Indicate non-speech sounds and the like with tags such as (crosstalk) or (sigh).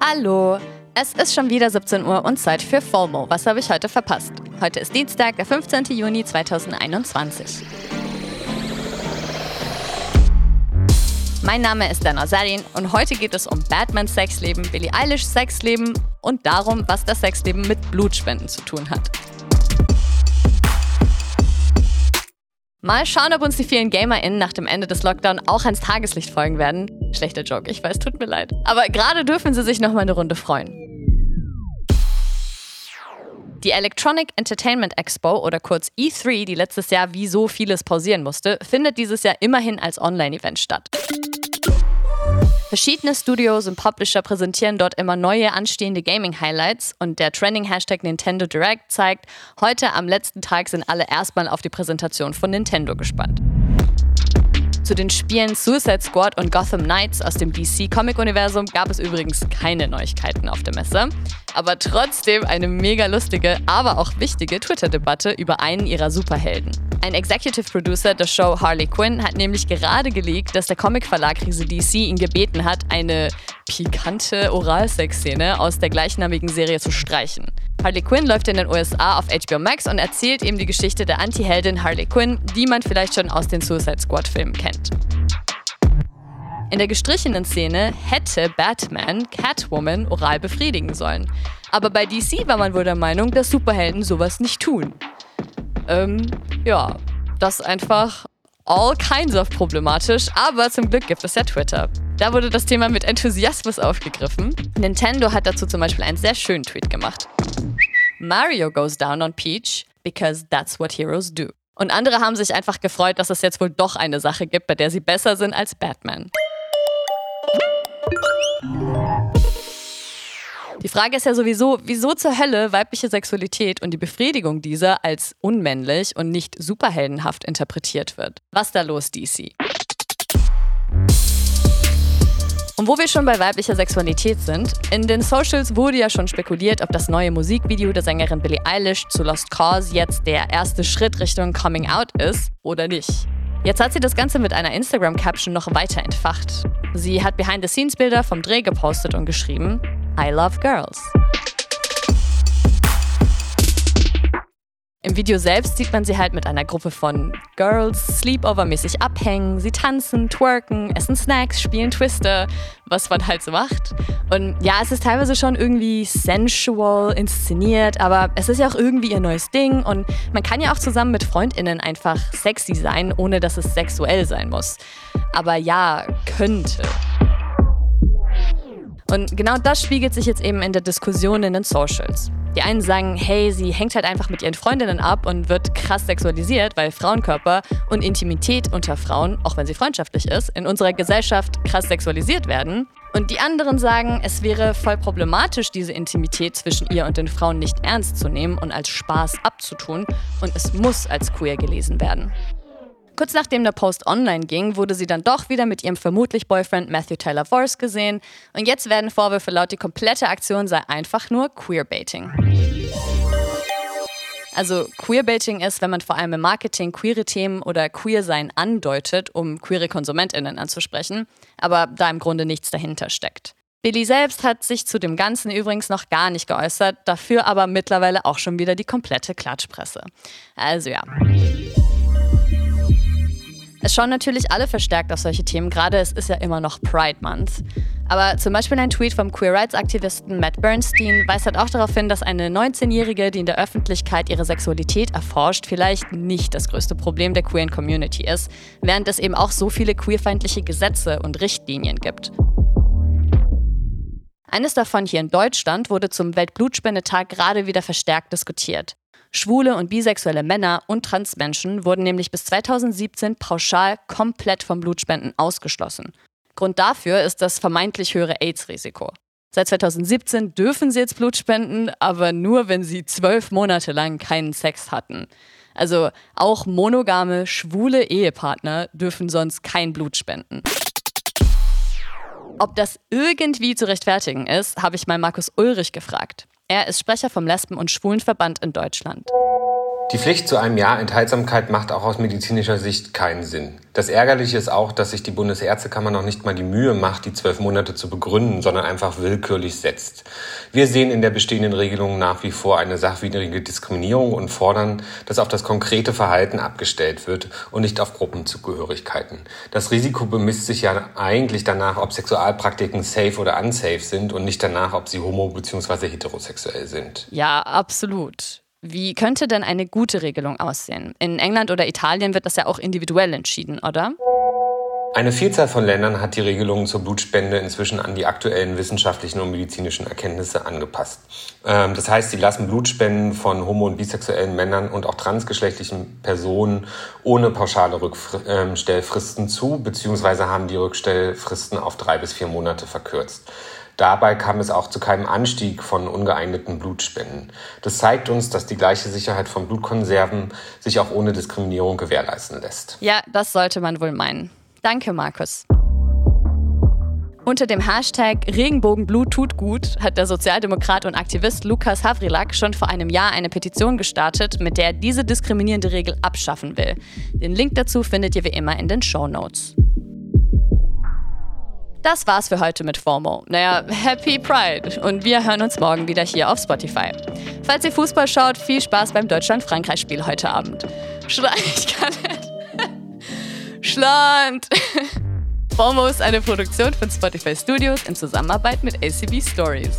Hallo, es ist schon wieder 17 Uhr und Zeit für FOMO. Was habe ich heute verpasst? Heute ist Dienstag, der 15. Juni 2021. Mein Name ist Dana Sarin und heute geht es um Batmans Sexleben, Billie Eilish Sexleben und darum, was das Sexleben mit Blutspenden zu tun hat. Mal schauen, ob uns die vielen GamerInnen nach dem Ende des Lockdown auch ans Tageslicht folgen werden. Schlechter Joke, ich weiß, tut mir leid. Aber gerade dürfen sie sich noch mal eine Runde freuen. Die Electronic Entertainment Expo oder kurz E3, die letztes Jahr wie so vieles pausieren musste, findet dieses Jahr immerhin als Online-Event statt. Verschiedene Studios und Publisher präsentieren dort immer neue anstehende Gaming-Highlights und der Trending-Hashtag Nintendo Direct zeigt, heute am letzten Tag sind alle erstmal auf die Präsentation von Nintendo gespannt. Zu den Spielen Suicide Squad und Gotham Knights aus dem DC-Comic-Universum gab es übrigens keine Neuigkeiten auf der Messe, aber trotzdem eine mega lustige, aber auch wichtige Twitter-Debatte über einen ihrer Superhelden. Ein Executive Producer der Show Harley Quinn hat nämlich gerade geleakt, dass der Comicverlag Riese DC ihn gebeten hat, eine pikante Oralsex-Szene aus der gleichnamigen Serie zu streichen. Harley Quinn läuft in den USA auf HBO Max und erzählt eben die Geschichte der Anti-Heldin Harley Quinn, die man vielleicht schon aus den Suicide Squad-Filmen kennt. In der gestrichenen Szene hätte Batman Catwoman oral befriedigen sollen. Aber bei DC war man wohl der Meinung, dass Superhelden sowas nicht tun. Ähm, ja, das ist einfach all kinds of problematisch, aber zum Glück gibt es ja Twitter. Da wurde das Thema mit Enthusiasmus aufgegriffen. Nintendo hat dazu zum Beispiel einen sehr schönen Tweet gemacht. Mario goes down on Peach because that's what heroes do. Und andere haben sich einfach gefreut, dass es jetzt wohl doch eine Sache gibt, bei der sie besser sind als Batman. Die Frage ist ja sowieso, wieso zur Hölle weibliche Sexualität und die Befriedigung dieser als unmännlich und nicht superheldenhaft interpretiert wird. Was da los, DC? Und wo wir schon bei weiblicher Sexualität sind, in den Socials wurde ja schon spekuliert, ob das neue Musikvideo der Sängerin Billie Eilish zu Lost Cause jetzt der erste Schritt Richtung Coming Out ist oder nicht. Jetzt hat sie das Ganze mit einer Instagram-Caption noch weiter entfacht. Sie hat Behind-the-Scenes-Bilder vom Dreh gepostet und geschrieben, I love girls. Im Video selbst sieht man sie halt mit einer Gruppe von Girls Sleepover-mäßig abhängen. Sie tanzen, twerken, essen Snacks, spielen Twister, was man halt so macht. Und ja, es ist teilweise schon irgendwie sensual inszeniert, aber es ist ja auch irgendwie ihr neues Ding und man kann ja auch zusammen mit FreundInnen einfach sexy sein, ohne dass es sexuell sein muss. Aber ja, könnte. Und genau das spiegelt sich jetzt eben in der Diskussion in den Socials. Die einen sagen, hey, sie hängt halt einfach mit ihren Freundinnen ab und wird krass sexualisiert, weil Frauenkörper und Intimität unter Frauen, auch wenn sie freundschaftlich ist, in unserer Gesellschaft krass sexualisiert werden. Und die anderen sagen, es wäre voll problematisch, diese Intimität zwischen ihr und den Frauen nicht ernst zu nehmen und als Spaß abzutun und es muss als queer gelesen werden. Kurz nachdem der Post online ging, wurde sie dann doch wieder mit ihrem vermutlich Boyfriend Matthew Taylor Force gesehen. Und jetzt werden Vorwürfe laut, die komplette Aktion sei einfach nur Queerbaiting. Also Queerbaiting ist, wenn man vor allem im Marketing queere Themen oder Queersein andeutet, um queere KonsumentInnen anzusprechen, aber da im Grunde nichts dahinter steckt. Billy selbst hat sich zu dem Ganzen übrigens noch gar nicht geäußert, dafür aber mittlerweile auch schon wieder die komplette Klatschpresse. Also ja. Es schauen natürlich alle verstärkt auf solche Themen, gerade es ist ja immer noch Pride Month. Aber zum Beispiel ein Tweet vom Queer Rights Aktivisten Matt Bernstein weist halt auch darauf hin, dass eine 19-Jährige, die in der Öffentlichkeit ihre Sexualität erforscht, vielleicht nicht das größte Problem der queeren Community ist, während es eben auch so viele queerfeindliche Gesetze und Richtlinien gibt. Eines davon hier in Deutschland wurde zum Weltblutspendetag gerade wieder verstärkt diskutiert. Schwule und bisexuelle Männer und Transmenschen wurden nämlich bis 2017 pauschal komplett vom Blutspenden ausgeschlossen. Grund dafür ist das vermeintlich höhere AIDS-Risiko. Seit 2017 dürfen sie jetzt Blut spenden, aber nur, wenn sie zwölf Monate lang keinen Sex hatten. Also auch monogame, schwule Ehepartner dürfen sonst kein Blut spenden. Ob das irgendwie zu rechtfertigen ist, habe ich mal Markus Ulrich gefragt. Er ist Sprecher vom Lesben- und Schwulenverband in Deutschland. Die Pflicht zu einem Jahr Enthaltsamkeit macht auch aus medizinischer Sicht keinen Sinn. Das Ärgerliche ist auch, dass sich die Bundesärztekammer noch nicht mal die Mühe macht, die zwölf Monate zu begründen, sondern einfach willkürlich setzt. Wir sehen in der bestehenden Regelung nach wie vor eine sachwidrige Diskriminierung und fordern, dass auf das konkrete Verhalten abgestellt wird und nicht auf Gruppenzugehörigkeiten. Das Risiko bemisst sich ja eigentlich danach, ob Sexualpraktiken safe oder unsafe sind und nicht danach, ob sie homo- bzw. heterosexuell sind. Ja, absolut. Wie könnte denn eine gute Regelung aussehen? In England oder Italien wird das ja auch individuell entschieden, oder? Eine Vielzahl von Ländern hat die Regelungen zur Blutspende inzwischen an die aktuellen wissenschaftlichen und medizinischen Erkenntnisse angepasst. Ähm, das heißt, sie lassen Blutspenden von homo- und bisexuellen Männern und auch transgeschlechtlichen Personen ohne pauschale Rückstellfristen zu, beziehungsweise haben die Rückstellfristen auf drei bis vier Monate verkürzt. Dabei kam es auch zu keinem Anstieg von ungeeigneten Blutspenden. Das zeigt uns, dass die gleiche Sicherheit von Blutkonserven sich auch ohne Diskriminierung gewährleisten lässt. Ja, das sollte man wohl meinen. Danke, Markus. Unter dem Hashtag Regenbogenblut tut gut hat der Sozialdemokrat und Aktivist Lukas Havrilak schon vor einem Jahr eine Petition gestartet, mit der er diese diskriminierende Regel abschaffen will. Den Link dazu findet ihr wie immer in den Show Notes. Das war's für heute mit FOMO. Naja, Happy Pride. Und wir hören uns morgen wieder hier auf Spotify. Falls ihr Fußball schaut, viel Spaß beim Deutschland-Frankreich-Spiel heute Abend. Schla ich (laughs) kann nicht. Schland. FOMO ist eine Produktion von Spotify Studios in Zusammenarbeit mit ACB Stories.